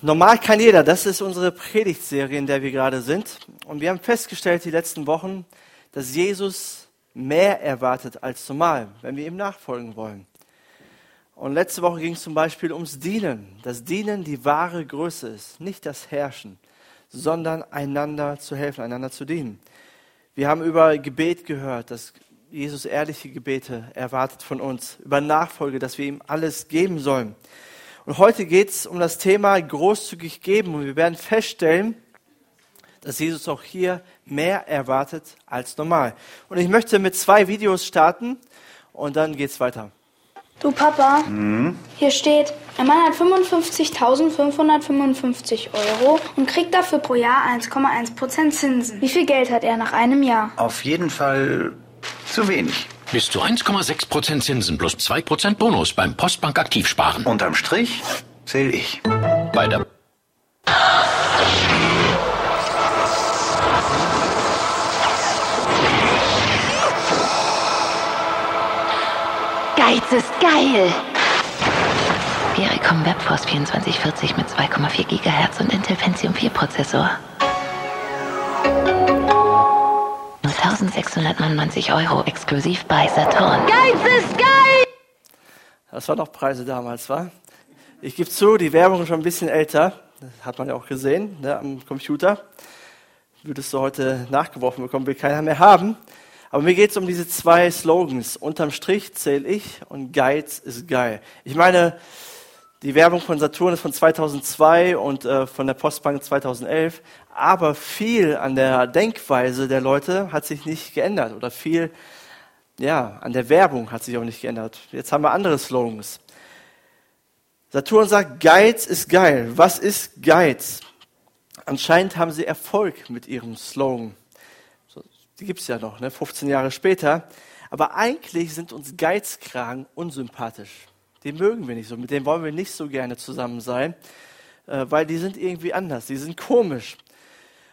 Normal kann jeder, das ist unsere Predigtserie, in der wir gerade sind. Und wir haben festgestellt die letzten Wochen, dass Jesus mehr erwartet als normal, wenn wir ihm nachfolgen wollen. Und letzte Woche ging es zum Beispiel ums Dienen. Das Dienen die wahre Größe ist, nicht das Herrschen, sondern einander zu helfen, einander zu dienen. Wir haben über Gebet gehört, dass Jesus ehrliche Gebete erwartet von uns, über Nachfolge, dass wir ihm alles geben sollen. Und heute geht es um das Thema großzügig geben. Und wir werden feststellen, dass Jesus auch hier mehr erwartet als normal. Und ich möchte mit zwei Videos starten und dann geht es weiter. Du Papa, mhm. hier steht, ein Mann hat 55.555 Euro und kriegt dafür pro Jahr 1,1% Zinsen. Wie viel Geld hat er nach einem Jahr? Auf jeden Fall zu wenig. Bis zu 1,6% Zinsen plus 2% Bonus beim Postbank Aktivsparen. Unterm Strich zähle ich. Bei der Geiz ist geil! Vericom Webforce 2440 mit 2,4 GHz und Intel Pentium 4 Prozessor. 1699 Euro exklusiv bei Saturn. Geiz ist geil! Das waren noch Preise damals, war? Ich gebe zu, die Werbung ist schon ein bisschen älter. Das hat man ja auch gesehen ne, am Computer. Würdest du heute nachgeworfen bekommen, will keiner mehr haben. Aber mir geht es um diese zwei Slogans. Unterm Strich zähle ich und Geiz ist geil. Ich meine, die Werbung von Saturn ist von 2002 und äh, von der Postbank 2011 aber viel an der Denkweise der Leute hat sich nicht geändert oder viel ja, an der Werbung hat sich auch nicht geändert. Jetzt haben wir andere Slogans. Saturn sagt, Geiz ist geil. Was ist Geiz? Anscheinend haben sie Erfolg mit ihrem Slogan. Die gibt es ja noch, ne? 15 Jahre später. Aber eigentlich sind uns Geizkragen unsympathisch. Die mögen wir nicht so, mit denen wollen wir nicht so gerne zusammen sein, äh, weil die sind irgendwie anders, die sind komisch.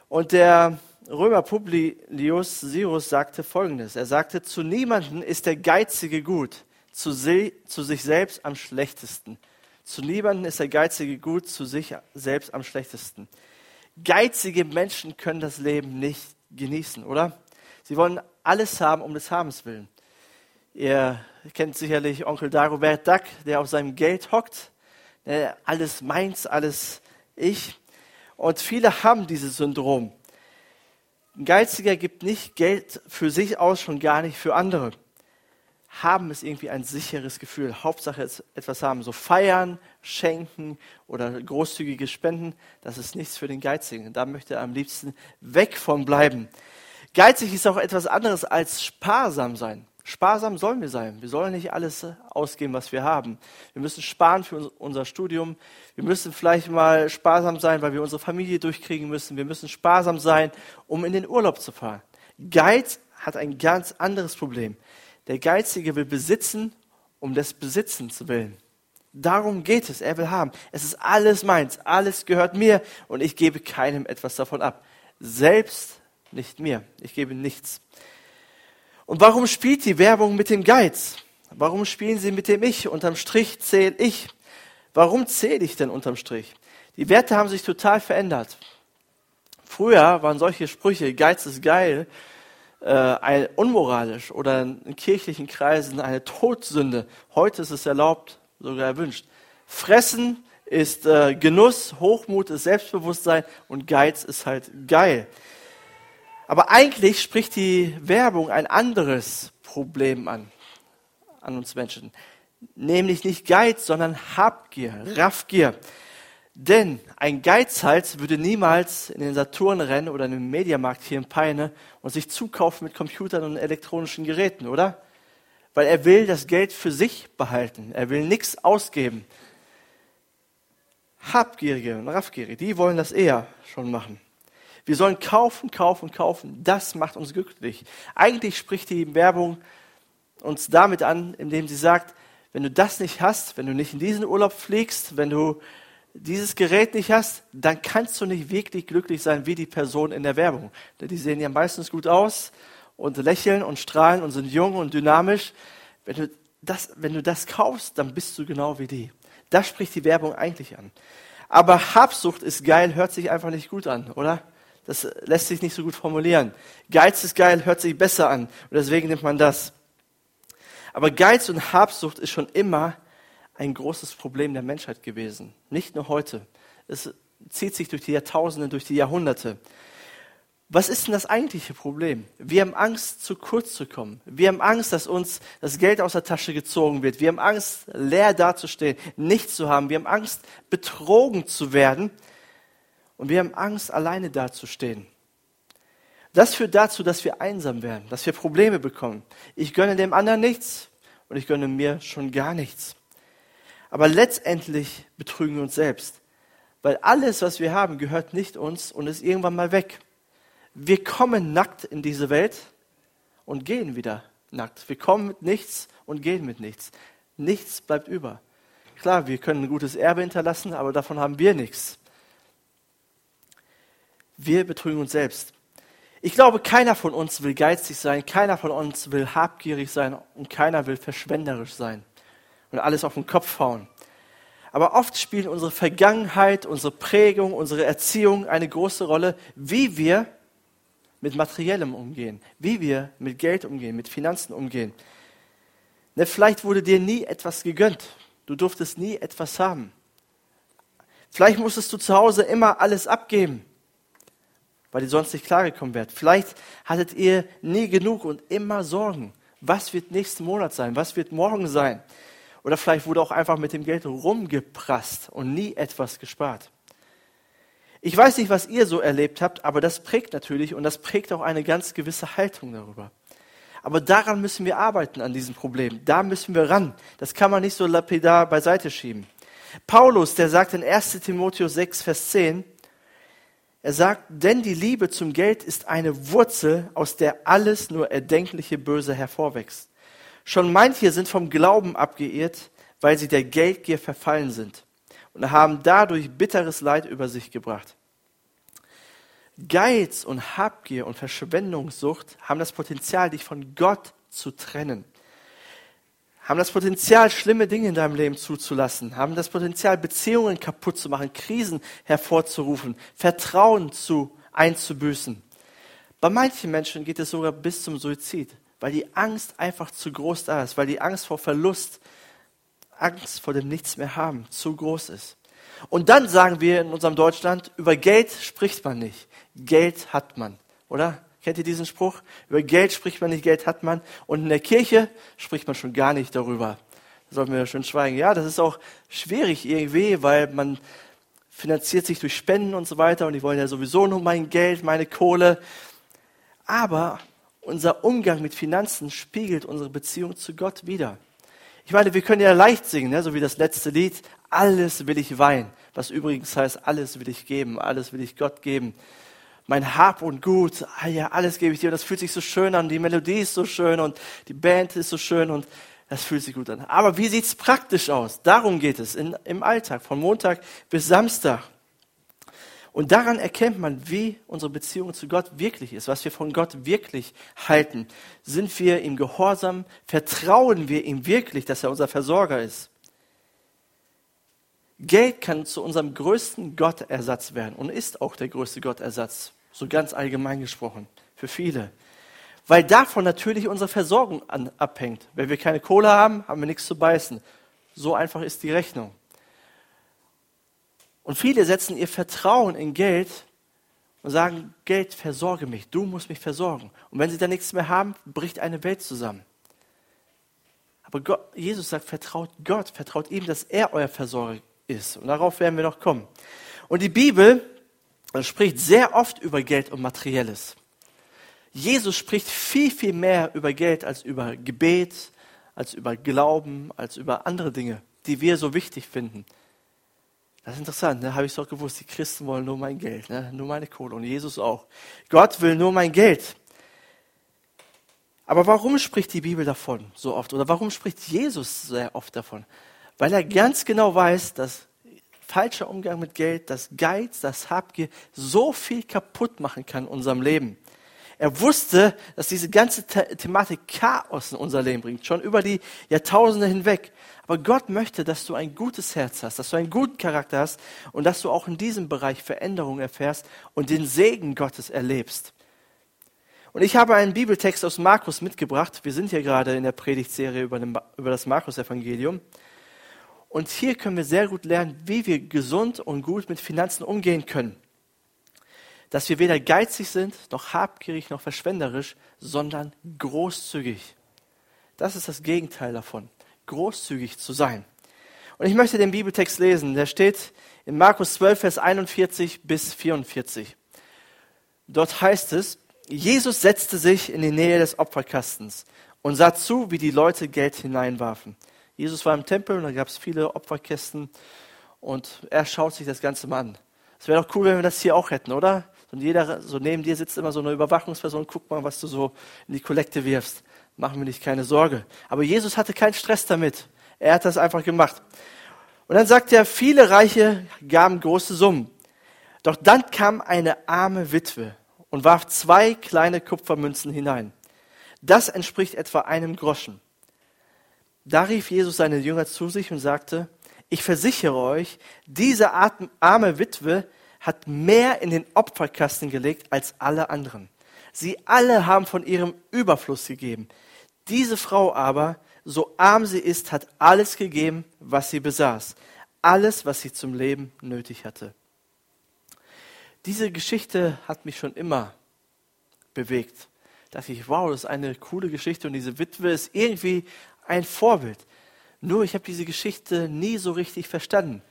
Und der Römer Publius Sirus sagte Folgendes. Er sagte, zu niemanden ist der Geizige gut, zu, zu sich selbst am schlechtesten. Zu niemanden ist der Geizige gut, zu sich selbst am schlechtesten. Geizige Menschen können das Leben nicht genießen, oder? Sie wollen alles haben um des Habens willen. Ihr kennt sicherlich Onkel Dagobert Duck, der auf seinem Geld hockt. Alles meins, alles ich. Und viele haben dieses Syndrom. Ein Geiziger gibt nicht Geld für sich aus, schon gar nicht für andere. Haben ist irgendwie ein sicheres Gefühl. Hauptsache etwas haben. So feiern, schenken oder großzügige Spenden, das ist nichts für den Geizigen. Da möchte er am liebsten weg von bleiben. Geizig ist auch etwas anderes als sparsam sein. Sparsam sollen wir sein. Wir sollen nicht alles ausgeben, was wir haben. Wir müssen sparen für unser Studium. Wir müssen vielleicht mal sparsam sein, weil wir unsere Familie durchkriegen müssen. Wir müssen sparsam sein, um in den Urlaub zu fahren. Geiz hat ein ganz anderes Problem. Der Geizige will besitzen, um des Besitzens willen. Darum geht es. Er will haben. Es ist alles meins. Alles gehört mir und ich gebe keinem etwas davon ab. Selbst nicht mir. Ich gebe nichts. Und warum spielt die Werbung mit dem Geiz? Warum spielen sie mit dem Ich? Unterm Strich zähle ich. Warum zähle ich denn unterm Strich? Die Werte haben sich total verändert. Früher waren solche Sprüche, Geiz ist geil, äh, unmoralisch oder in kirchlichen Kreisen eine Todsünde. Heute ist es erlaubt, sogar erwünscht. Fressen ist äh, Genuss, Hochmut ist Selbstbewusstsein und Geiz ist halt geil. Aber eigentlich spricht die Werbung ein anderes Problem an, an uns Menschen. Nämlich nicht Geiz, sondern Habgier, Raffgier. Denn ein Geizhals würde niemals in den Saturn rennen oder in den Mediamarkt hier in Peine und sich zukaufen mit Computern und elektronischen Geräten, oder? Weil er will das Geld für sich behalten. Er will nichts ausgeben. Habgierige und Raffgierige, die wollen das eher schon machen. Wir sollen kaufen, kaufen, kaufen. Das macht uns glücklich. Eigentlich spricht die Werbung uns damit an, indem sie sagt, wenn du das nicht hast, wenn du nicht in diesen Urlaub fliegst, wenn du dieses Gerät nicht hast, dann kannst du nicht wirklich glücklich sein wie die Person in der Werbung. Denn die sehen ja meistens gut aus und lächeln und strahlen und sind jung und dynamisch. Wenn du das, wenn du das kaufst, dann bist du genau wie die. Das spricht die Werbung eigentlich an. Aber Habsucht ist geil, hört sich einfach nicht gut an, oder? Das lässt sich nicht so gut formulieren. Geiz ist geil, hört sich besser an. Und deswegen nimmt man das. Aber Geiz und Habsucht ist schon immer ein großes Problem der Menschheit gewesen. Nicht nur heute. Es zieht sich durch die Jahrtausende, durch die Jahrhunderte. Was ist denn das eigentliche Problem? Wir haben Angst, zu kurz zu kommen. Wir haben Angst, dass uns das Geld aus der Tasche gezogen wird. Wir haben Angst, leer dazustehen, nichts zu haben. Wir haben Angst, betrogen zu werden. Und wir haben Angst, alleine dazustehen. Das führt dazu, dass wir einsam werden, dass wir Probleme bekommen. Ich gönne dem anderen nichts und ich gönne mir schon gar nichts. Aber letztendlich betrügen wir uns selbst, weil alles, was wir haben, gehört nicht uns und ist irgendwann mal weg. Wir kommen nackt in diese Welt und gehen wieder nackt. Wir kommen mit nichts und gehen mit nichts. Nichts bleibt über. Klar, wir können ein gutes Erbe hinterlassen, aber davon haben wir nichts. Wir betrügen uns selbst. Ich glaube, keiner von uns will geizig sein, keiner von uns will habgierig sein und keiner will verschwenderisch sein und alles auf den Kopf hauen. Aber oft spielt unsere Vergangenheit, unsere Prägung, unsere Erziehung eine große Rolle, wie wir mit Materiellem umgehen, wie wir mit Geld umgehen, mit Finanzen umgehen. Ne, vielleicht wurde dir nie etwas gegönnt. Du durftest nie etwas haben. Vielleicht musstest du zu Hause immer alles abgeben weil ihr sonst nicht klargekommen wärt. Vielleicht hattet ihr nie genug und immer Sorgen. Was wird nächsten Monat sein? Was wird morgen sein? Oder vielleicht wurde auch einfach mit dem Geld rumgeprasst und nie etwas gespart. Ich weiß nicht, was ihr so erlebt habt, aber das prägt natürlich und das prägt auch eine ganz gewisse Haltung darüber. Aber daran müssen wir arbeiten, an diesem Problem. Da müssen wir ran. Das kann man nicht so lapidar beiseite schieben. Paulus, der sagt in 1 Timotheus 6, Vers 10, er sagt, denn die Liebe zum Geld ist eine Wurzel, aus der alles nur erdenkliche Böse hervorwächst. Schon manche sind vom Glauben abgeirrt, weil sie der Geldgier verfallen sind und haben dadurch bitteres Leid über sich gebracht. Geiz und Habgier und Verschwendungssucht haben das Potenzial, dich von Gott zu trennen haben das Potenzial, schlimme Dinge in deinem Leben zuzulassen, haben das Potenzial, Beziehungen kaputt zu machen, Krisen hervorzurufen, Vertrauen zu einzubüßen. Bei manchen Menschen geht es sogar bis zum Suizid, weil die Angst einfach zu groß da ist, weil die Angst vor Verlust, Angst vor dem Nichts mehr haben, zu groß ist. Und dann sagen wir in unserem Deutschland, über Geld spricht man nicht. Geld hat man, oder? Kennt ihr diesen Spruch? Über Geld spricht man nicht, Geld hat man. Und in der Kirche spricht man schon gar nicht darüber. Da sollten wir schön schweigen. Ja, das ist auch schwierig irgendwie, weil man finanziert sich durch Spenden und so weiter und die wollen ja sowieso nur mein Geld, meine Kohle. Aber unser Umgang mit Finanzen spiegelt unsere Beziehung zu Gott wider. Ich meine, wir können ja leicht singen, ne? so wie das letzte Lied, alles will ich weinen, was übrigens heißt, alles will ich geben, alles will ich Gott geben mein Hab und Gut, ah ja, alles gebe ich dir. Und das fühlt sich so schön an, die Melodie ist so schön und die Band ist so schön und das fühlt sich gut an. Aber wie sieht's praktisch aus? Darum geht es in, im Alltag, von Montag bis Samstag. Und daran erkennt man, wie unsere Beziehung zu Gott wirklich ist, was wir von Gott wirklich halten. Sind wir ihm gehorsam? Vertrauen wir ihm wirklich, dass er unser Versorger ist? Geld kann zu unserem größten Gottersatz werden und ist auch der größte Gottersatz so ganz allgemein gesprochen, für viele. Weil davon natürlich unsere Versorgung an, abhängt. Wenn wir keine Kohle haben, haben wir nichts zu beißen. So einfach ist die Rechnung. Und viele setzen ihr Vertrauen in Geld und sagen, Geld, versorge mich, du musst mich versorgen. Und wenn sie dann nichts mehr haben, bricht eine Welt zusammen. Aber Gott, Jesus sagt, vertraut Gott, vertraut ihm, dass er euer Versorger ist. Und darauf werden wir noch kommen. Und die Bibel spricht sehr oft über Geld und Materielles. Jesus spricht viel, viel mehr über Geld als über Gebet, als über Glauben, als über andere Dinge, die wir so wichtig finden. Das ist interessant, ne? habe ich doch gewusst. Die Christen wollen nur mein Geld, ne? nur meine Kohle und Jesus auch. Gott will nur mein Geld. Aber warum spricht die Bibel davon so oft? Oder warum spricht Jesus sehr oft davon? Weil er ganz genau weiß, dass falscher Umgang mit Geld, das Geiz, das Habgier so viel kaputt machen kann in unserem Leben. Er wusste, dass diese ganze The Thematik Chaos in unser Leben bringt, schon über die Jahrtausende hinweg. Aber Gott möchte, dass du ein gutes Herz hast, dass du einen guten Charakter hast und dass du auch in diesem Bereich Veränderungen erfährst und den Segen Gottes erlebst. Und ich habe einen Bibeltext aus Markus mitgebracht. Wir sind hier gerade in der Predigtserie über, über das Markus-Evangelium. Und hier können wir sehr gut lernen, wie wir gesund und gut mit Finanzen umgehen können. Dass wir weder geizig sind, noch habgierig, noch verschwenderisch, sondern großzügig. Das ist das Gegenteil davon, großzügig zu sein. Und ich möchte den Bibeltext lesen. Der steht in Markus 12, Vers 41 bis 44. Dort heißt es, Jesus setzte sich in die Nähe des Opferkastens und sah zu, wie die Leute Geld hineinwarfen. Jesus war im Tempel und da gab es viele Opferkästen und er schaut sich das Ganze mal an. Es wäre doch cool, wenn wir das hier auch hätten, oder? Und jeder, so neben dir sitzt immer so eine Überwachungsperson, guck mal, was du so in die Kollekte wirfst. Machen wir nicht keine Sorge. Aber Jesus hatte keinen Stress damit. Er hat das einfach gemacht. Und dann sagt er, viele Reiche gaben große Summen. Doch dann kam eine arme Witwe und warf zwei kleine Kupfermünzen hinein. Das entspricht etwa einem Groschen. Da rief Jesus seine Jünger zu sich und sagte, ich versichere euch, diese arme Witwe hat mehr in den Opferkasten gelegt als alle anderen. Sie alle haben von ihrem Überfluss gegeben. Diese Frau aber, so arm sie ist, hat alles gegeben, was sie besaß. Alles, was sie zum Leben nötig hatte. Diese Geschichte hat mich schon immer bewegt. Da dachte ich, wow, das ist eine coole Geschichte und diese Witwe ist irgendwie ein Vorbild. Nur ich habe diese Geschichte nie so richtig verstanden.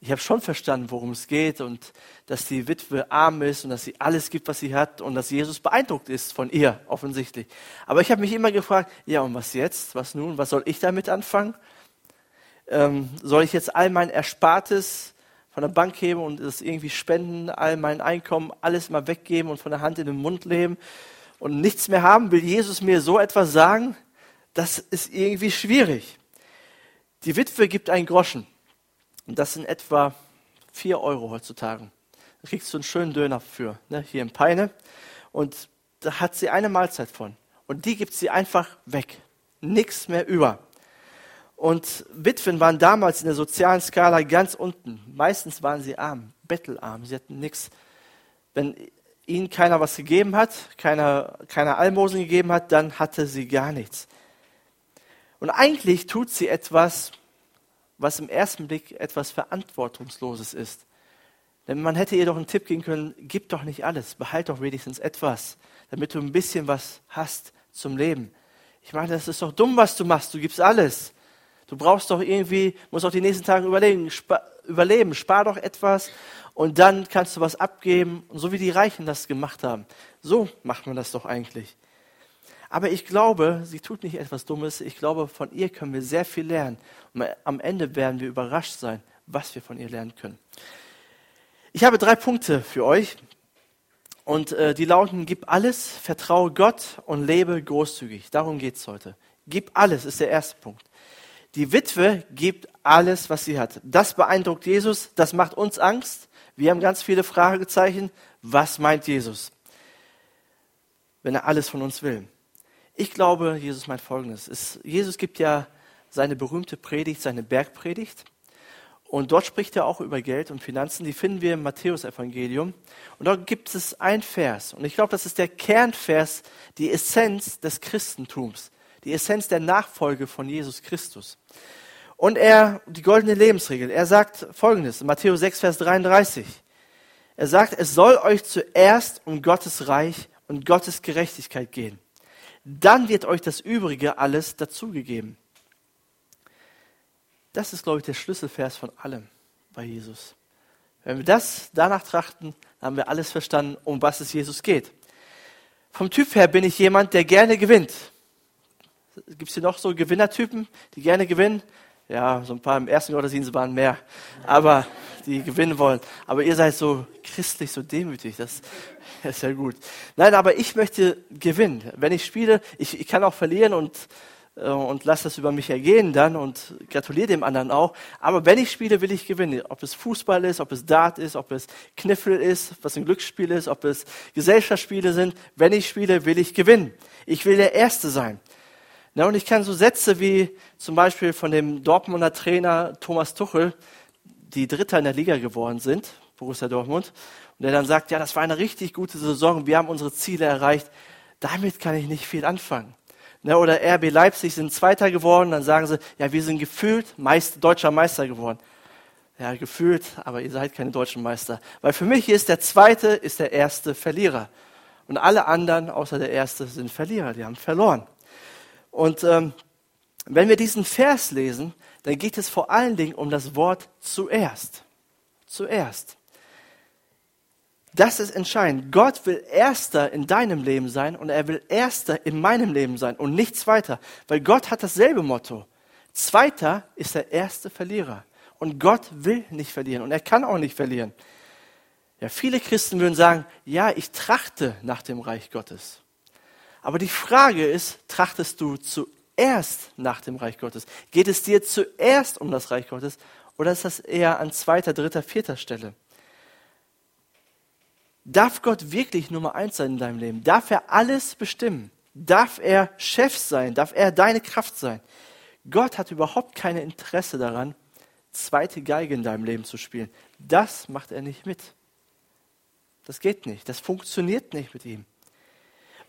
Ich habe schon verstanden, worum es geht und dass die Witwe arm ist und dass sie alles gibt, was sie hat und dass Jesus beeindruckt ist von ihr, offensichtlich. Aber ich habe mich immer gefragt, ja und was jetzt? Was nun? Was soll ich damit anfangen? Ähm, soll ich jetzt all mein Erspartes von der Bank heben und das irgendwie spenden, all mein Einkommen, alles mal weggeben und von der Hand in den Mund leben und nichts mehr haben? Will Jesus mir so etwas sagen? Das ist irgendwie schwierig. Die Witwe gibt einen Groschen. Und das sind etwa vier Euro heutzutage. Da kriegst du einen schönen Döner für, ne, hier in Peine. Und da hat sie eine Mahlzeit von. Und die gibt sie einfach weg. Nichts mehr über. Und Witwen waren damals in der sozialen Skala ganz unten. Meistens waren sie arm, bettelarm, sie hatten nichts. Wenn ihnen keiner was gegeben hat, keiner, keiner Almosen gegeben hat, dann hatte sie gar nichts. Und eigentlich tut sie etwas, was im ersten Blick etwas Verantwortungsloses ist. Denn man hätte ihr doch einen Tipp geben können, gib doch nicht alles, behalt doch wenigstens etwas, damit du ein bisschen was hast zum Leben. Ich meine, das ist doch dumm, was du machst, du gibst alles. Du brauchst doch irgendwie, musst auch die nächsten Tage überlegen, spa, überleben, spar doch etwas und dann kannst du was abgeben, so wie die Reichen das gemacht haben. So macht man das doch eigentlich. Aber ich glaube, sie tut nicht etwas Dummes. Ich glaube, von ihr können wir sehr viel lernen. Und am Ende werden wir überrascht sein, was wir von ihr lernen können. Ich habe drei Punkte für euch. Und äh, die lauten, gib alles, vertraue Gott und lebe großzügig. Darum geht es heute. Gib alles ist der erste Punkt. Die Witwe gibt alles, was sie hat. Das beeindruckt Jesus, das macht uns Angst. Wir haben ganz viele Fragezeichen. Was meint Jesus, wenn er alles von uns will? Ich glaube, Jesus meint Folgendes. Es, Jesus gibt ja seine berühmte Predigt, seine Bergpredigt. Und dort spricht er auch über Geld und Finanzen. Die finden wir im Matthäusevangelium. Und dort gibt es ein Vers. Und ich glaube, das ist der Kernvers, die Essenz des Christentums die Essenz der Nachfolge von Jesus Christus. Und er, die goldene Lebensregel, er sagt folgendes, in Matthäus 6, Vers 33. Er sagt, es soll euch zuerst um Gottes Reich und Gottes Gerechtigkeit gehen. Dann wird euch das Übrige alles dazugegeben. Das ist, glaube ich, der Schlüsselvers von allem bei Jesus. Wenn wir das danach trachten, haben wir alles verstanden, um was es Jesus geht. Vom Typ her bin ich jemand, der gerne gewinnt. Gibt es hier noch so Gewinnertypen, die gerne gewinnen? Ja, so ein paar im ersten Gottesdienst waren mehr, aber die gewinnen wollen. Aber ihr seid so christlich, so demütig, das ist ja gut. Nein, aber ich möchte gewinnen. Wenn ich spiele, ich, ich kann auch verlieren und äh, und lasse das über mich ergehen dann und gratuliere dem anderen auch. Aber wenn ich spiele, will ich gewinnen. Ob es Fußball ist, ob es Dart ist, ob es Kniffel ist, was ein Glücksspiel ist, ob es Gesellschaftsspiele sind. Wenn ich spiele, will ich gewinnen. Ich will der Erste sein. Na, und ich kann so Sätze wie zum Beispiel von dem Dortmunder Trainer Thomas Tuchel, die Dritter in der Liga geworden sind, Borussia Dortmund, und der dann sagt, ja, das war eine richtig gute Saison, wir haben unsere Ziele erreicht. Damit kann ich nicht viel anfangen. Ne, oder RB Leipzig sind Zweiter geworden, dann sagen sie, ja, wir sind gefühlt Meister, deutscher Meister geworden. Ja, gefühlt, aber ihr seid keine deutschen Meister. Weil für mich ist der Zweite, ist der Erste Verlierer. Und alle anderen, außer der Erste, sind Verlierer, die haben verloren. Und ähm, wenn wir diesen Vers lesen, dann geht es vor allen Dingen um das Wort zuerst. Zuerst. Das ist entscheidend. Gott will Erster in deinem Leben sein und er will Erster in meinem Leben sein und nichts weiter. Weil Gott hat dasselbe Motto. Zweiter ist der erste Verlierer. Und Gott will nicht verlieren und er kann auch nicht verlieren. Ja, viele Christen würden sagen, ja, ich trachte nach dem Reich Gottes. Aber die Frage ist, trachtest du zuerst nach dem Reich Gottes? Geht es dir zuerst um das Reich Gottes oder ist das eher an zweiter, dritter, vierter Stelle? Darf Gott wirklich Nummer eins sein in deinem Leben? Darf er alles bestimmen? Darf er Chef sein? Darf er deine Kraft sein? Gott hat überhaupt kein Interesse daran, zweite Geige in deinem Leben zu spielen. Das macht er nicht mit. Das geht nicht. Das funktioniert nicht mit ihm.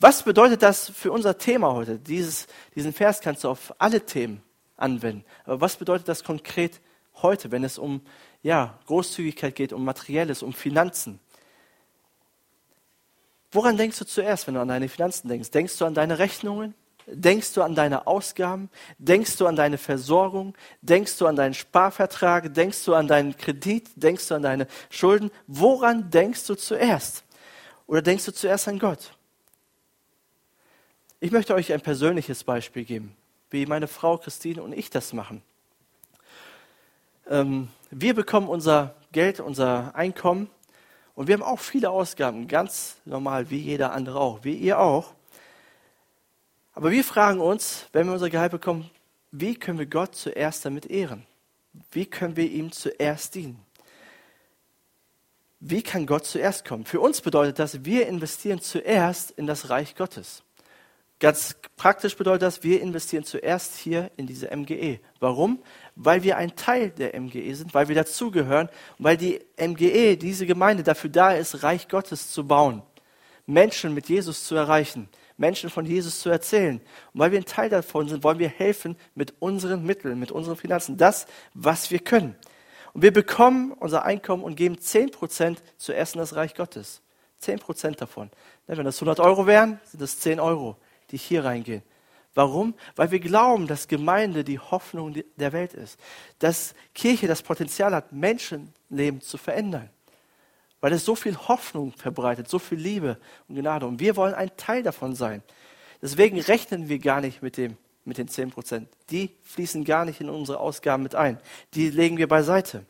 Was bedeutet das für unser Thema heute? Dieses, diesen Vers kannst du auf alle Themen anwenden. Aber was bedeutet das konkret heute, wenn es um ja, Großzügigkeit geht, um Materielles, um Finanzen? Woran denkst du zuerst, wenn du an deine Finanzen denkst? Denkst du an deine Rechnungen? Denkst du an deine Ausgaben? Denkst du an deine Versorgung? Denkst du an deinen Sparvertrag? Denkst du an deinen Kredit? Denkst du an deine Schulden? Woran denkst du zuerst? Oder denkst du zuerst an Gott? Ich möchte euch ein persönliches Beispiel geben, wie meine Frau Christine und ich das machen. Ähm, wir bekommen unser Geld, unser Einkommen und wir haben auch viele Ausgaben, ganz normal, wie jeder andere auch, wie ihr auch. Aber wir fragen uns, wenn wir unser Gehalt bekommen, wie können wir Gott zuerst damit ehren? Wie können wir ihm zuerst dienen? Wie kann Gott zuerst kommen? Für uns bedeutet das, wir investieren zuerst in das Reich Gottes. Ganz praktisch bedeutet das, wir investieren zuerst hier in diese MGE. Warum? Weil wir ein Teil der MGE sind, weil wir dazugehören weil die MGE, diese Gemeinde, dafür da ist, Reich Gottes zu bauen, Menschen mit Jesus zu erreichen, Menschen von Jesus zu erzählen. Und weil wir ein Teil davon sind, wollen wir helfen mit unseren Mitteln, mit unseren Finanzen, das, was wir können. Und wir bekommen unser Einkommen und geben 10% zuerst in das Reich Gottes. 10% davon. Wenn das 100 Euro wären, sind das 10 Euro die hier reingehen. Warum? Weil wir glauben, dass Gemeinde die Hoffnung der Welt ist. Dass Kirche das Potenzial hat, Menschenleben zu verändern. Weil es so viel Hoffnung verbreitet, so viel Liebe und Gnade. Und wir wollen ein Teil davon sein. Deswegen rechnen wir gar nicht mit, dem, mit den 10 Prozent. Die fließen gar nicht in unsere Ausgaben mit ein. Die legen wir beiseite.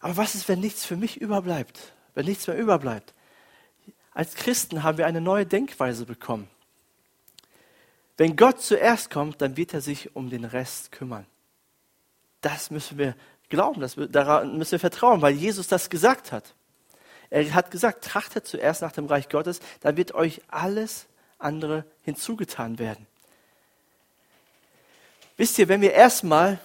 Aber was ist, wenn nichts für mich überbleibt? Wenn nichts mehr überbleibt? Als Christen haben wir eine neue Denkweise bekommen. Wenn Gott zuerst kommt, dann wird er sich um den Rest kümmern. Das müssen wir glauben, das, daran müssen wir vertrauen, weil Jesus das gesagt hat. Er hat gesagt, trachtet zuerst nach dem Reich Gottes, dann wird euch alles andere hinzugetan werden. Wisst ihr, wenn wir erstmal,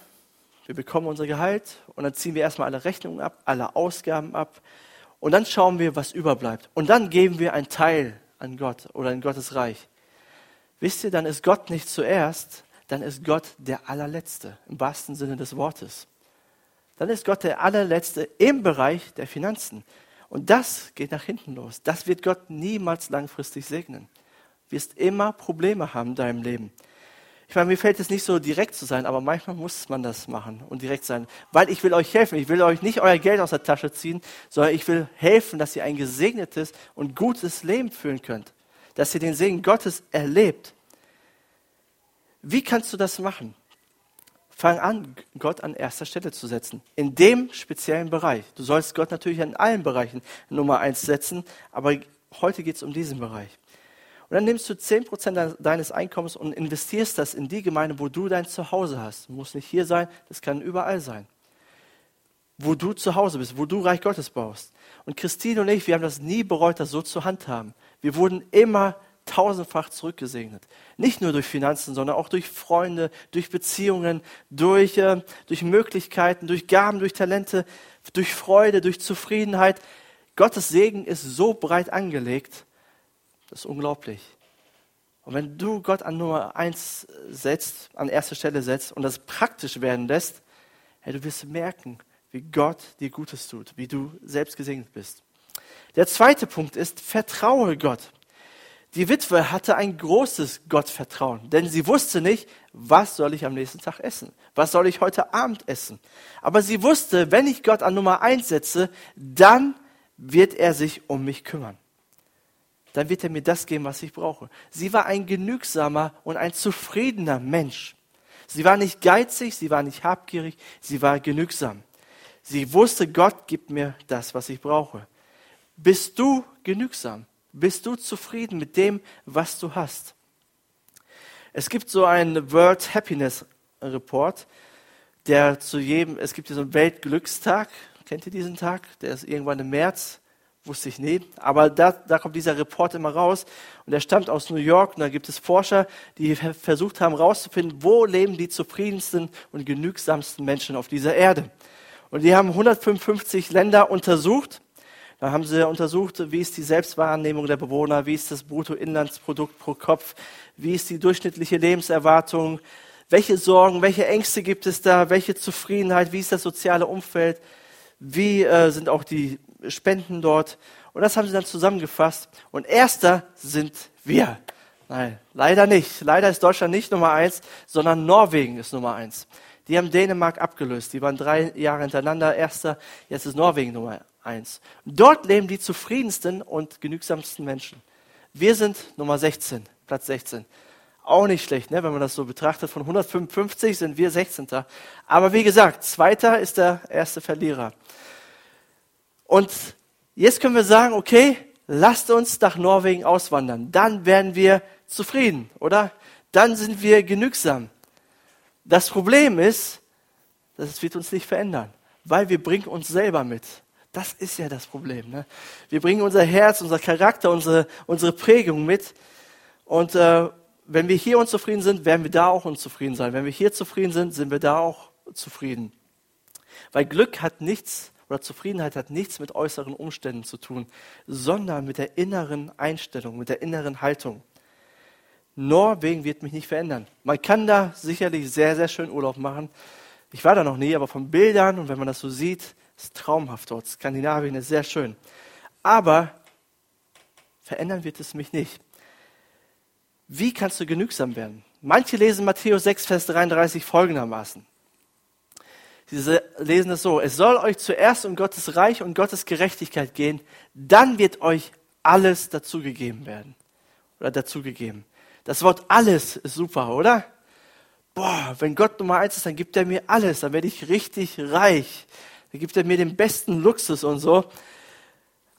wir bekommen unser Gehalt und dann ziehen wir erstmal alle Rechnungen ab, alle Ausgaben ab, und dann schauen wir, was überbleibt. Und dann geben wir einen Teil an Gott oder in Gottes Reich. Wisst ihr, dann ist Gott nicht zuerst, dann ist Gott der allerletzte, im wahrsten Sinne des Wortes. Dann ist Gott der allerletzte im Bereich der Finanzen. Und das geht nach hinten los. Das wird Gott niemals langfristig segnen. Du wirst immer Probleme haben in deinem Leben. Ich meine, mir fällt es nicht so direkt zu sein, aber manchmal muss man das machen und direkt sein, weil ich will euch helfen. Ich will euch nicht euer Geld aus der Tasche ziehen, sondern ich will helfen, dass ihr ein gesegnetes und gutes Leben führen könnt, dass ihr den Segen Gottes erlebt. Wie kannst du das machen? Fang an, Gott an erster Stelle zu setzen. In dem speziellen Bereich. Du sollst Gott natürlich in allen Bereichen Nummer eins setzen, aber heute geht es um diesen Bereich. Und dann nimmst du 10% deines Einkommens und investierst das in die Gemeinde, wo du dein Zuhause hast. Muss nicht hier sein, das kann überall sein. Wo du zu Hause bist, wo du Reich Gottes baust. Und Christine und ich, wir haben das nie bereut, das so zu handhaben. Wir wurden immer tausendfach zurückgesegnet. Nicht nur durch Finanzen, sondern auch durch Freunde, durch Beziehungen, durch, äh, durch Möglichkeiten, durch Gaben, durch Talente, durch Freude, durch Zufriedenheit. Gottes Segen ist so breit angelegt, das ist unglaublich. Und wenn du Gott an Nummer eins setzt, an erste Stelle setzt und das praktisch werden lässt, hey, du wirst merken, wie Gott dir Gutes tut, wie du selbst gesegnet bist. Der zweite Punkt ist, vertraue Gott. Die Witwe hatte ein großes Gottvertrauen, denn sie wusste nicht, was soll ich am nächsten Tag essen? Was soll ich heute Abend essen? Aber sie wusste, wenn ich Gott an Nummer eins setze, dann wird er sich um mich kümmern. Dann wird er mir das geben, was ich brauche. Sie war ein genügsamer und ein zufriedener Mensch. Sie war nicht geizig, sie war nicht habgierig, sie war genügsam. Sie wusste, Gott gibt mir das, was ich brauche. Bist du genügsam? Bist du zufrieden mit dem, was du hast? Es gibt so einen World Happiness Report, der zu jedem, es gibt diesen Weltglückstag. Kennt ihr diesen Tag? Der ist irgendwann im März. Wusste ich nie. Aber da, da kommt dieser Report immer raus. Und der stammt aus New York. Und da gibt es Forscher, die versucht haben herauszufinden, wo leben die zufriedensten und genügsamsten Menschen auf dieser Erde. Und die haben 155 Länder untersucht da haben sie untersucht, wie ist die Selbstwahrnehmung der Bewohner, wie ist das Bruttoinlandsprodukt pro Kopf, wie ist die durchschnittliche Lebenserwartung, welche Sorgen, welche Ängste gibt es da, welche Zufriedenheit, wie ist das soziale Umfeld, wie äh, sind auch die Spenden dort. Und das haben sie dann zusammengefasst. Und erster sind wir. Nein, leider nicht. Leider ist Deutschland nicht Nummer eins, sondern Norwegen ist Nummer eins. Die haben Dänemark abgelöst. Die waren drei Jahre hintereinander Erster. Jetzt ist Norwegen Nummer eins. Dort leben die zufriedensten und genügsamsten Menschen. Wir sind Nummer 16, Platz 16. Auch nicht schlecht, ne, wenn man das so betrachtet. Von 155 sind wir 16. Aber wie gesagt, zweiter ist der erste Verlierer. Und jetzt können wir sagen, okay, lasst uns nach Norwegen auswandern. Dann werden wir zufrieden, oder? Dann sind wir genügsam. Das Problem ist, das wird uns nicht verändern, weil wir bringen uns selber mit. Das ist ja das Problem. Ne? Wir bringen unser Herz, unser Charakter, unsere, unsere Prägung mit. Und äh, wenn wir hier unzufrieden sind, werden wir da auch unzufrieden sein. Wenn wir hier zufrieden sind, sind wir da auch zufrieden. Weil Glück hat nichts oder Zufriedenheit hat nichts mit äußeren Umständen zu tun, sondern mit der inneren Einstellung, mit der inneren Haltung. Norwegen wird mich nicht verändern. Man kann da sicherlich sehr, sehr schön Urlaub machen. Ich war da noch nie, aber von Bildern und wenn man das so sieht, ist traumhaft dort. Skandinavien ist sehr schön. Aber verändern wird es mich nicht. Wie kannst du genügsam werden? Manche lesen Matthäus 6, Vers 33 folgendermaßen. Sie lesen es so, es soll euch zuerst um Gottes Reich und Gottes Gerechtigkeit gehen, dann wird euch alles dazugegeben werden. Oder dazugegeben. Das Wort alles ist super, oder? Boah, wenn Gott Nummer eins ist, dann gibt er mir alles, dann werde ich richtig reich. Da gibt er mir den besten Luxus und so.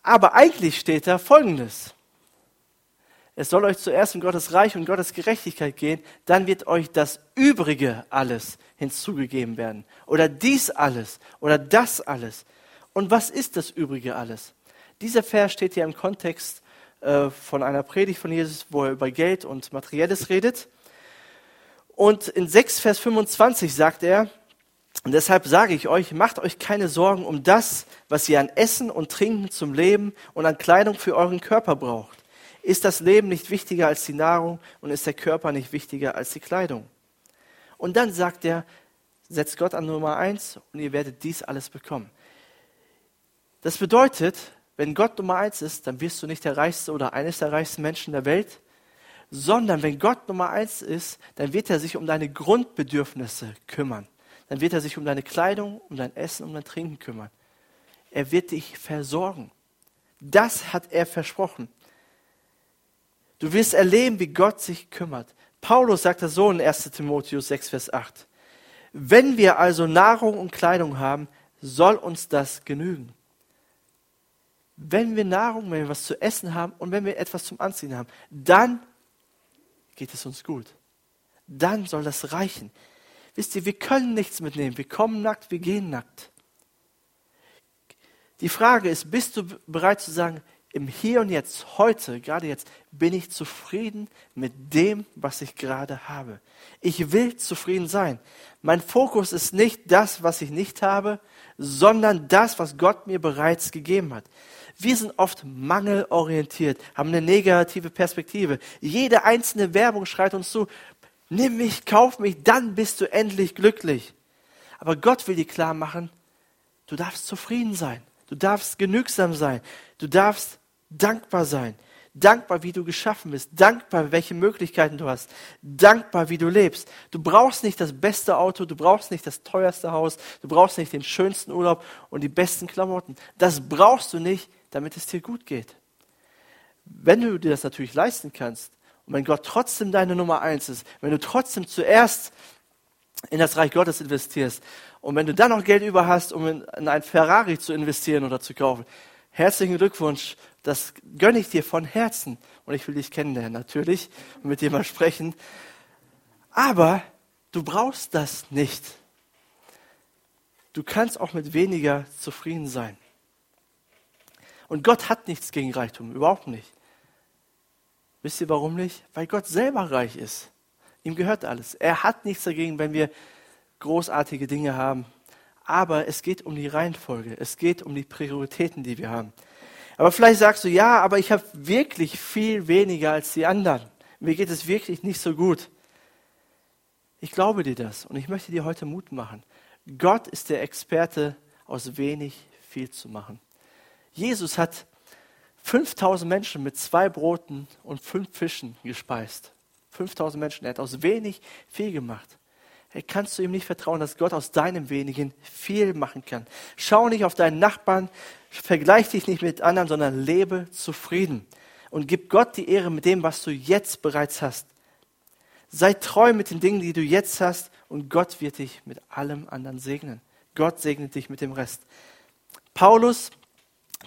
Aber eigentlich steht da Folgendes. Es soll euch zuerst um Gottes Reich und Gottes Gerechtigkeit gehen, dann wird euch das Übrige alles hinzugegeben werden. Oder dies alles oder das alles. Und was ist das Übrige alles? Dieser Vers steht hier im Kontext äh, von einer Predigt von Jesus, wo er über Geld und Materielles redet. Und in 6 Vers 25 sagt er, und deshalb sage ich euch, macht euch keine Sorgen um das, was ihr an Essen und Trinken zum Leben und an Kleidung für euren Körper braucht. Ist das Leben nicht wichtiger als die Nahrung und ist der Körper nicht wichtiger als die Kleidung? Und dann sagt er, setzt Gott an Nummer eins und ihr werdet dies alles bekommen. Das bedeutet, wenn Gott Nummer eins ist, dann wirst du nicht der reichste oder eines der reichsten Menschen der Welt, sondern wenn Gott Nummer eins ist, dann wird er sich um deine Grundbedürfnisse kümmern dann wird er sich um deine Kleidung, um dein Essen, um dein Trinken kümmern. Er wird dich versorgen. Das hat er versprochen. Du wirst erleben, wie Gott sich kümmert. Paulus sagt das so in 1 Timotheus 6, Vers 8. Wenn wir also Nahrung und Kleidung haben, soll uns das genügen. wenn wir Nahrung, wenn wir was zu essen haben und wenn wir etwas zum Anziehen haben, dann geht es uns gut. Dann soll das reichen. Wisst ihr, wir können nichts mitnehmen. Wir kommen nackt, wir gehen nackt. Die Frage ist, bist du bereit zu sagen, im Hier und Jetzt, heute, gerade jetzt, bin ich zufrieden mit dem, was ich gerade habe. Ich will zufrieden sein. Mein Fokus ist nicht das, was ich nicht habe, sondern das, was Gott mir bereits gegeben hat. Wir sind oft mangelorientiert, haben eine negative Perspektive. Jede einzelne Werbung schreit uns zu, nimm mich, kauf mich, dann bist du endlich glücklich. Aber Gott will dir klar machen, du darfst zufrieden sein. Du darfst genügsam sein. Du darfst dankbar sein. Dankbar, wie du geschaffen bist. Dankbar, welche Möglichkeiten du hast. Dankbar, wie du lebst. Du brauchst nicht das beste Auto, du brauchst nicht das teuerste Haus, du brauchst nicht den schönsten Urlaub und die besten Klamotten. Das brauchst du nicht, damit es dir gut geht. Wenn du dir das natürlich leisten kannst und wenn Gott trotzdem deine Nummer eins ist, wenn du trotzdem zuerst in das Reich Gottes investierst und wenn du dann noch Geld über hast, um in, in ein Ferrari zu investieren oder zu kaufen, herzlichen Glückwunsch, das gönne ich dir von Herzen. Und ich will dich kennenlernen natürlich und mit dir mal sprechen. Aber du brauchst das nicht. Du kannst auch mit weniger zufrieden sein. Und Gott hat nichts gegen Reichtum, überhaupt nicht. Wisst ihr warum nicht? Weil Gott selber reich ist. Ihm gehört alles. Er hat nichts dagegen, wenn wir großartige Dinge haben. Aber es geht um die Reihenfolge. Es geht um die Prioritäten, die wir haben. Aber vielleicht sagst du, ja, aber ich habe wirklich viel weniger als die anderen. Mir geht es wirklich nicht so gut. Ich glaube dir das und ich möchte dir heute Mut machen. Gott ist der Experte, aus wenig viel zu machen. Jesus hat 5000 Menschen mit zwei Broten und fünf Fischen gespeist. 5000 Menschen. Er hat aus wenig viel gemacht. Hey, kannst du ihm nicht vertrauen, dass Gott aus deinem wenigen viel machen kann? Schau nicht auf deinen Nachbarn, vergleich dich nicht mit anderen, sondern lebe zufrieden und gib Gott die Ehre mit dem, was du jetzt bereits hast. Sei treu mit den Dingen, die du jetzt hast und Gott wird dich mit allem anderen segnen. Gott segnet dich mit dem Rest. Paulus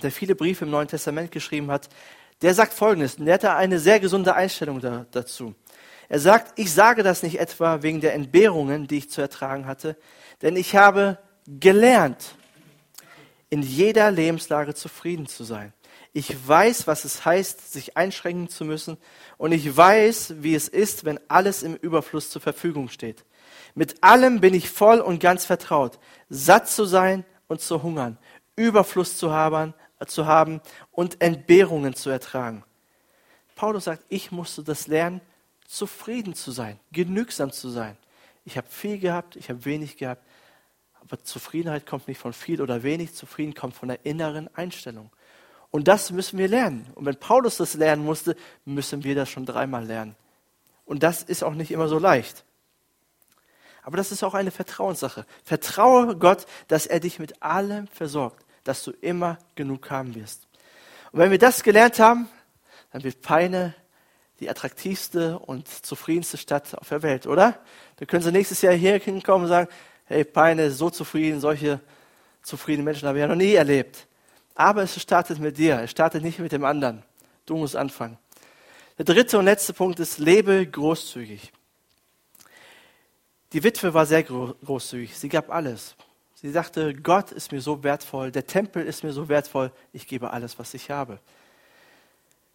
der viele Briefe im Neuen Testament geschrieben hat, der sagt Folgendes, und der hat eine sehr gesunde Einstellung da, dazu. Er sagt, ich sage das nicht etwa wegen der Entbehrungen, die ich zu ertragen hatte, denn ich habe gelernt, in jeder Lebenslage zufrieden zu sein. Ich weiß, was es heißt, sich einschränken zu müssen, und ich weiß, wie es ist, wenn alles im Überfluss zur Verfügung steht. Mit allem bin ich voll und ganz vertraut, satt zu sein und zu hungern, Überfluss zu haben zu haben und Entbehrungen zu ertragen. Paulus sagt, ich musste das lernen, zufrieden zu sein, genügsam zu sein. Ich habe viel gehabt, ich habe wenig gehabt, aber Zufriedenheit kommt nicht von viel oder wenig, zufrieden kommt von der inneren Einstellung. Und das müssen wir lernen. Und wenn Paulus das lernen musste, müssen wir das schon dreimal lernen. Und das ist auch nicht immer so leicht. Aber das ist auch eine Vertrauenssache. Vertraue Gott, dass er dich mit allem versorgt dass du immer genug haben wirst. Und wenn wir das gelernt haben, dann wird Peine die attraktivste und zufriedenste Stadt auf der Welt, oder? Dann können sie nächstes Jahr hier hinkommen und sagen, hey, Peine so zufrieden, solche zufriedene Menschen habe ich ja noch nie erlebt. Aber es startet mit dir, es startet nicht mit dem anderen. Du musst anfangen. Der dritte und letzte Punkt ist, lebe großzügig. Die Witwe war sehr großzügig, sie gab alles. Sie sagte, Gott ist mir so wertvoll, der Tempel ist mir so wertvoll, ich gebe alles, was ich habe.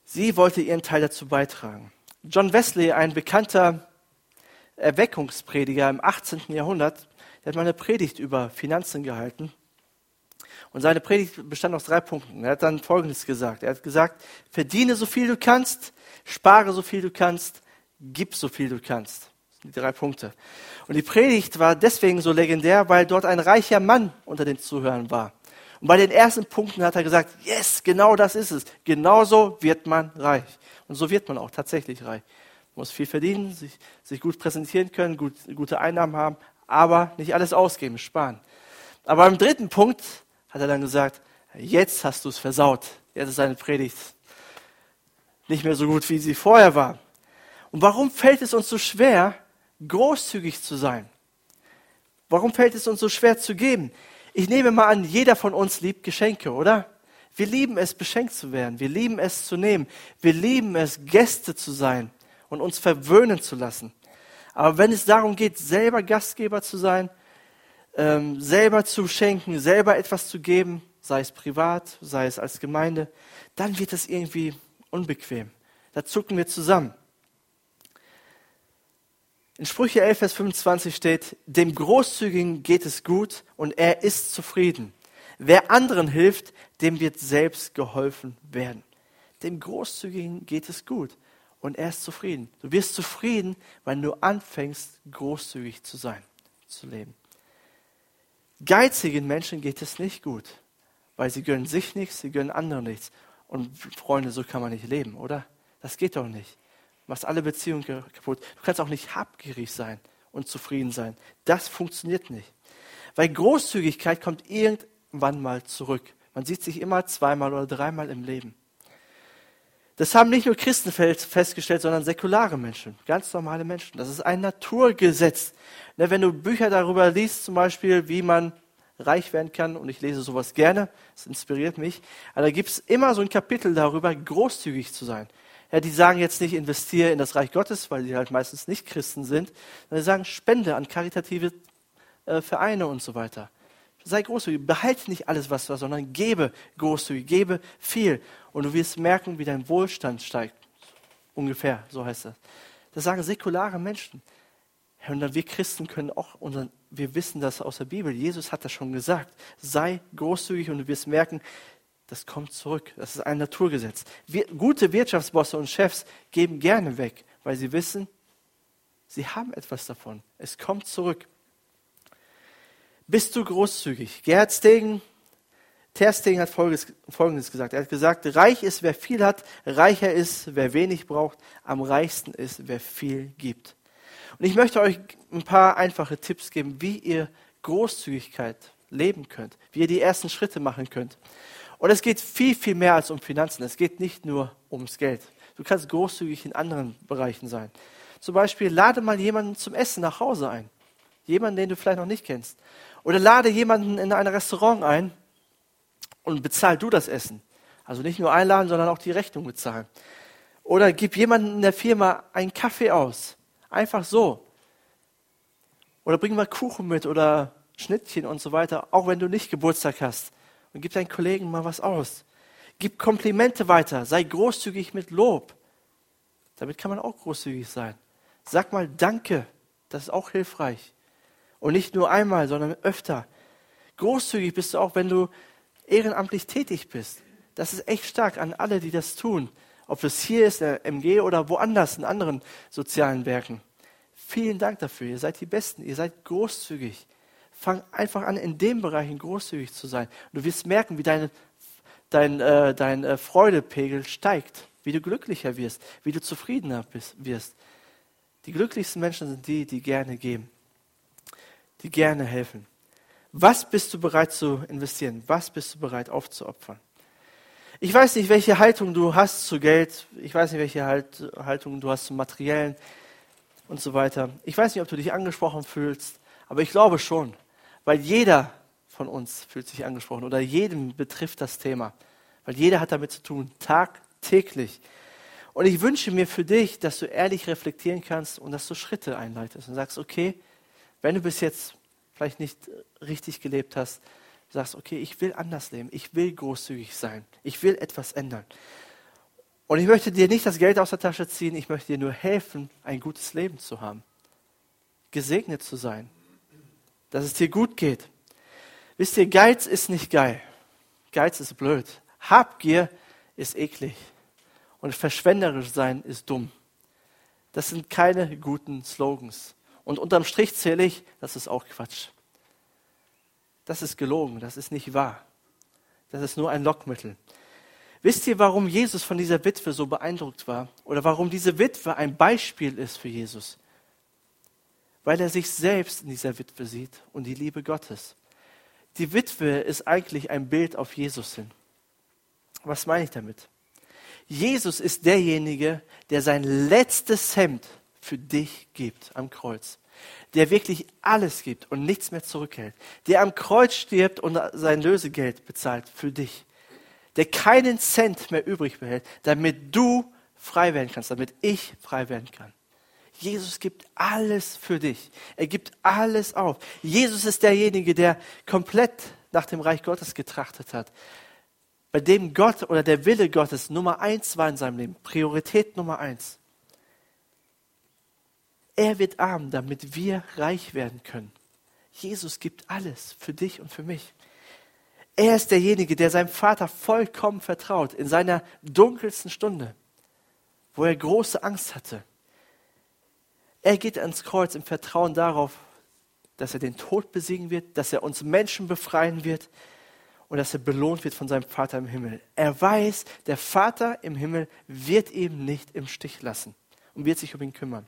Sie wollte ihren Teil dazu beitragen. John Wesley, ein bekannter Erweckungsprediger im 18. Jahrhundert, der hat mal eine Predigt über Finanzen gehalten. Und seine Predigt bestand aus drei Punkten. Er hat dann Folgendes gesagt. Er hat gesagt, verdiene so viel du kannst, spare so viel du kannst, gib so viel du kannst. Die drei Punkte. Und die Predigt war deswegen so legendär, weil dort ein reicher Mann unter den Zuhörern war. Und bei den ersten Punkten hat er gesagt, yes, genau das ist es. Genauso wird man reich. Und so wird man auch tatsächlich reich. Man muss viel verdienen, sich, sich gut präsentieren können, gut, gute Einnahmen haben, aber nicht alles ausgeben, sparen. Aber im dritten Punkt hat er dann gesagt, jetzt hast du es versaut. Jetzt ist seine Predigt nicht mehr so gut, wie sie vorher war. Und warum fällt es uns so schwer, großzügig zu sein. Warum fällt es uns so schwer zu geben? Ich nehme mal an, jeder von uns liebt Geschenke, oder? Wir lieben es, beschenkt zu werden. Wir lieben es zu nehmen. Wir lieben es, Gäste zu sein und uns verwöhnen zu lassen. Aber wenn es darum geht, selber Gastgeber zu sein, ähm, selber zu schenken, selber etwas zu geben, sei es privat, sei es als Gemeinde, dann wird es irgendwie unbequem. Da zucken wir zusammen. In Sprüche 11, Vers 25 steht, dem Großzügigen geht es gut und er ist zufrieden. Wer anderen hilft, dem wird selbst geholfen werden. Dem Großzügigen geht es gut und er ist zufrieden. Du wirst zufrieden, wenn du anfängst, großzügig zu sein, zu leben. Geizigen Menschen geht es nicht gut, weil sie gönnen sich nichts, sie gönnen anderen nichts. Und Freunde, so kann man nicht leben, oder? Das geht doch nicht. Du machst alle Beziehungen kaputt. Du kannst auch nicht habgierig sein und zufrieden sein. Das funktioniert nicht. Weil Großzügigkeit kommt irgendwann mal zurück. Man sieht sich immer zweimal oder dreimal im Leben. Das haben nicht nur Christen festgestellt, sondern säkulare Menschen, ganz normale Menschen. Das ist ein Naturgesetz. Ne, wenn du Bücher darüber liest, zum Beispiel, wie man reich werden kann, und ich lese sowas gerne, das inspiriert mich, aber da gibt es immer so ein Kapitel darüber, großzügig zu sein. Ja, die sagen jetzt nicht, investiere in das Reich Gottes, weil die halt meistens nicht Christen sind, sondern die sagen, spende an karitative äh, Vereine und so weiter sei großzügig, behalte nicht alles, was du hast, sondern gebe großzügig, gebe viel. Und du wirst merken, wie dein Wohlstand steigt. Ungefähr, so heißt das. Das sagen säkulare Menschen. Und wir Christen können auch, unseren, wir wissen das aus der Bibel. Jesus hat das schon gesagt. Sei großzügig und du wirst merken, das kommt zurück. Das ist ein Naturgesetz. Wir, gute Wirtschaftsbosse und Chefs geben gerne weg, weil sie wissen, sie haben etwas davon. Es kommt zurück. Bist du großzügig? Gerhard Stegen, Ter Stegen hat Folgendes, Folgendes gesagt. Er hat gesagt, reich ist, wer viel hat, reicher ist, wer wenig braucht, am reichsten ist, wer viel gibt. Und ich möchte euch ein paar einfache Tipps geben, wie ihr Großzügigkeit leben könnt, wie ihr die ersten Schritte machen könnt. Und es geht viel, viel mehr als um Finanzen. Es geht nicht nur ums Geld. Du kannst großzügig in anderen Bereichen sein. Zum Beispiel lade mal jemanden zum Essen nach Hause ein. Jemanden, den du vielleicht noch nicht kennst. Oder lade jemanden in ein Restaurant ein und bezahl du das Essen. Also nicht nur einladen, sondern auch die Rechnung bezahlen. Oder gib jemanden in der Firma einen Kaffee aus. Einfach so. Oder bring mal Kuchen mit oder Schnittchen und so weiter, auch wenn du nicht Geburtstag hast. Und gib deinen Kollegen mal was aus. Gib Komplimente weiter. Sei großzügig mit Lob. Damit kann man auch großzügig sein. Sag mal Danke. Das ist auch hilfreich. Und nicht nur einmal, sondern öfter. Großzügig bist du auch, wenn du ehrenamtlich tätig bist. Das ist echt stark an alle, die das tun. Ob es hier ist, der MG oder woanders in anderen sozialen Werken. Vielen Dank dafür. Ihr seid die Besten. Ihr seid großzügig. Fang einfach an, in den Bereichen großzügig zu sein. Und du wirst merken, wie deine, dein, äh, dein äh, Freudepegel steigt. Wie du glücklicher wirst. Wie du zufriedener bist, wirst. Die glücklichsten Menschen sind die, die gerne geben die gerne helfen. Was bist du bereit zu investieren? Was bist du bereit aufzuopfern? Ich weiß nicht, welche Haltung du hast zu Geld. Ich weiß nicht, welche halt, Haltung du hast zu Materiellen und so weiter. Ich weiß nicht, ob du dich angesprochen fühlst, aber ich glaube schon, weil jeder von uns fühlt sich angesprochen oder jedem betrifft das Thema, weil jeder hat damit zu tun, tagtäglich. Und ich wünsche mir für dich, dass du ehrlich reflektieren kannst und dass du Schritte einleitest und sagst, okay, wenn du bis jetzt vielleicht nicht richtig gelebt hast, sagst, okay, ich will anders leben, ich will großzügig sein, ich will etwas ändern. Und ich möchte dir nicht das Geld aus der Tasche ziehen, ich möchte dir nur helfen, ein gutes Leben zu haben, gesegnet zu sein, dass es dir gut geht. Wisst ihr, Geiz ist nicht geil. Geiz ist blöd. Habgier ist eklig. Und verschwenderisch sein ist dumm. Das sind keine guten Slogans. Und unterm Strich zähle ich, das ist auch Quatsch. Das ist gelogen, das ist nicht wahr. Das ist nur ein Lockmittel. Wisst ihr, warum Jesus von dieser Witwe so beeindruckt war? Oder warum diese Witwe ein Beispiel ist für Jesus? Weil er sich selbst in dieser Witwe sieht und die Liebe Gottes. Die Witwe ist eigentlich ein Bild auf Jesus hin. Was meine ich damit? Jesus ist derjenige, der sein letztes Hemd für dich gibt am Kreuz. Der wirklich alles gibt und nichts mehr zurückhält. Der am Kreuz stirbt und sein Lösegeld bezahlt für dich. der keinen Cent mehr übrig behält, damit du frei werden kannst, damit ich frei werden kann. Jesus gibt alles für dich. Er gibt alles auf. Jesus ist derjenige, der komplett nach dem Reich Gottes getrachtet hat. Bei dem Gott oder der Wille Gottes Nummer eins war in seinem Leben. Priorität Nummer eins. Er wird arm, damit wir reich werden können. Jesus gibt alles für dich und für mich. Er ist derjenige, der seinem Vater vollkommen vertraut in seiner dunkelsten Stunde, wo er große Angst hatte. Er geht ans Kreuz im Vertrauen darauf, dass er den Tod besiegen wird, dass er uns Menschen befreien wird und dass er belohnt wird von seinem Vater im Himmel. Er weiß, der Vater im Himmel wird ihn nicht im Stich lassen und wird sich um ihn kümmern.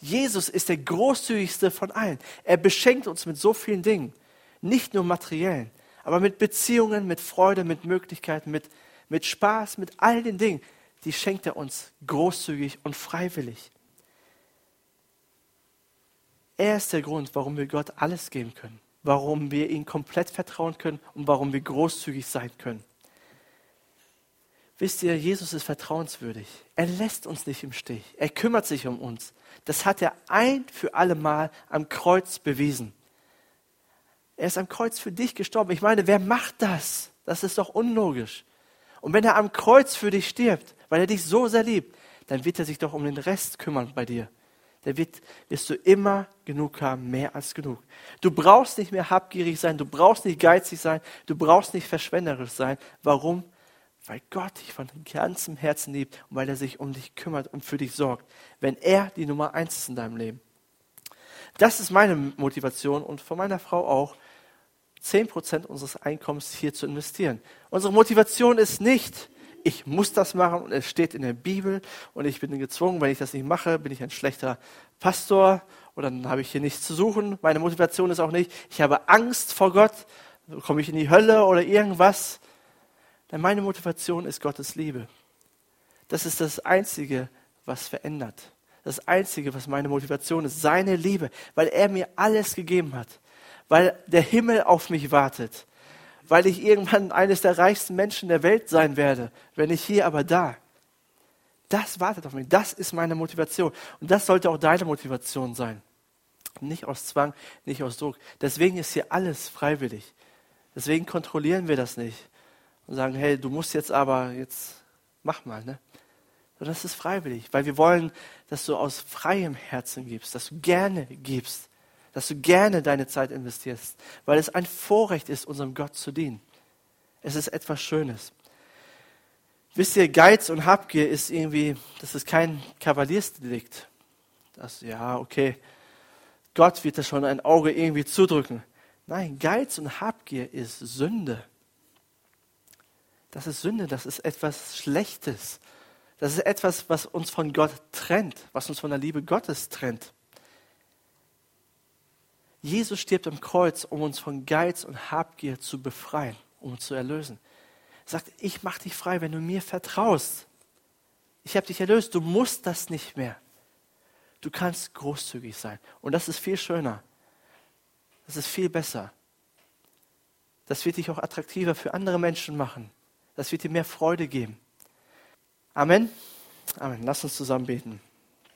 Jesus ist der großzügigste von allen. Er beschenkt uns mit so vielen Dingen, nicht nur materiellen, aber mit Beziehungen, mit Freude, mit Möglichkeiten, mit, mit Spaß, mit all den Dingen, die schenkt er uns großzügig und freiwillig. Er ist der Grund, warum wir Gott alles geben können, warum wir ihm komplett vertrauen können und warum wir großzügig sein können. Wisst ihr, Jesus ist vertrauenswürdig. Er lässt uns nicht im Stich. Er kümmert sich um uns. Das hat er ein für alle Mal am Kreuz bewiesen. Er ist am Kreuz für dich gestorben. Ich meine, wer macht das? Das ist doch unlogisch. Und wenn er am Kreuz für dich stirbt, weil er dich so sehr liebt, dann wird er sich doch um den Rest kümmern bei dir der wird, wirst du immer genug haben, mehr als genug. Du brauchst nicht mehr habgierig sein, du brauchst nicht geizig sein, du brauchst nicht verschwenderisch sein. Warum? Weil Gott dich von ganzem Herzen liebt und weil er sich um dich kümmert und für dich sorgt. Wenn er die Nummer eins ist in deinem Leben. Das ist meine Motivation und von meiner Frau auch, zehn Prozent unseres Einkommens hier zu investieren. Unsere Motivation ist nicht, ich muss das machen und es steht in der Bibel und ich bin gezwungen, wenn ich das nicht mache, bin ich ein schlechter Pastor oder dann habe ich hier nichts zu suchen. Meine Motivation ist auch nicht, ich habe Angst vor Gott, komme ich in die Hölle oder irgendwas. Denn meine Motivation ist Gottes Liebe. Das ist das Einzige, was verändert. Das Einzige, was meine Motivation ist, seine Liebe, weil er mir alles gegeben hat, weil der Himmel auf mich wartet, weil ich irgendwann eines der reichsten Menschen der Welt sein werde, wenn ich hier aber da. Das wartet auf mich. Das ist meine Motivation. Und das sollte auch deine Motivation sein. Nicht aus Zwang, nicht aus Druck. Deswegen ist hier alles freiwillig. Deswegen kontrollieren wir das nicht und sagen, hey, du musst jetzt aber, jetzt mach mal, ne? Das ist freiwillig, weil wir wollen, dass du aus freiem Herzen gibst, dass du gerne gibst dass du gerne deine Zeit investierst, weil es ein Vorrecht ist, unserem Gott zu dienen. Es ist etwas Schönes. Wisst ihr, Geiz und Habgier ist irgendwie, das ist kein Kavaliersdelikt. Das, ja, okay, Gott wird da schon ein Auge irgendwie zudrücken. Nein, Geiz und Habgier ist Sünde. Das ist Sünde, das ist etwas Schlechtes. Das ist etwas, was uns von Gott trennt, was uns von der Liebe Gottes trennt. Jesus stirbt am Kreuz, um uns von Geiz und Habgier zu befreien, um uns zu erlösen. Er sagt, ich mache dich frei, wenn du mir vertraust. Ich habe dich erlöst, du musst das nicht mehr. Du kannst großzügig sein. Und das ist viel schöner. Das ist viel besser. Das wird dich auch attraktiver für andere Menschen machen. Das wird dir mehr Freude geben. Amen. Amen. Lass uns zusammen beten.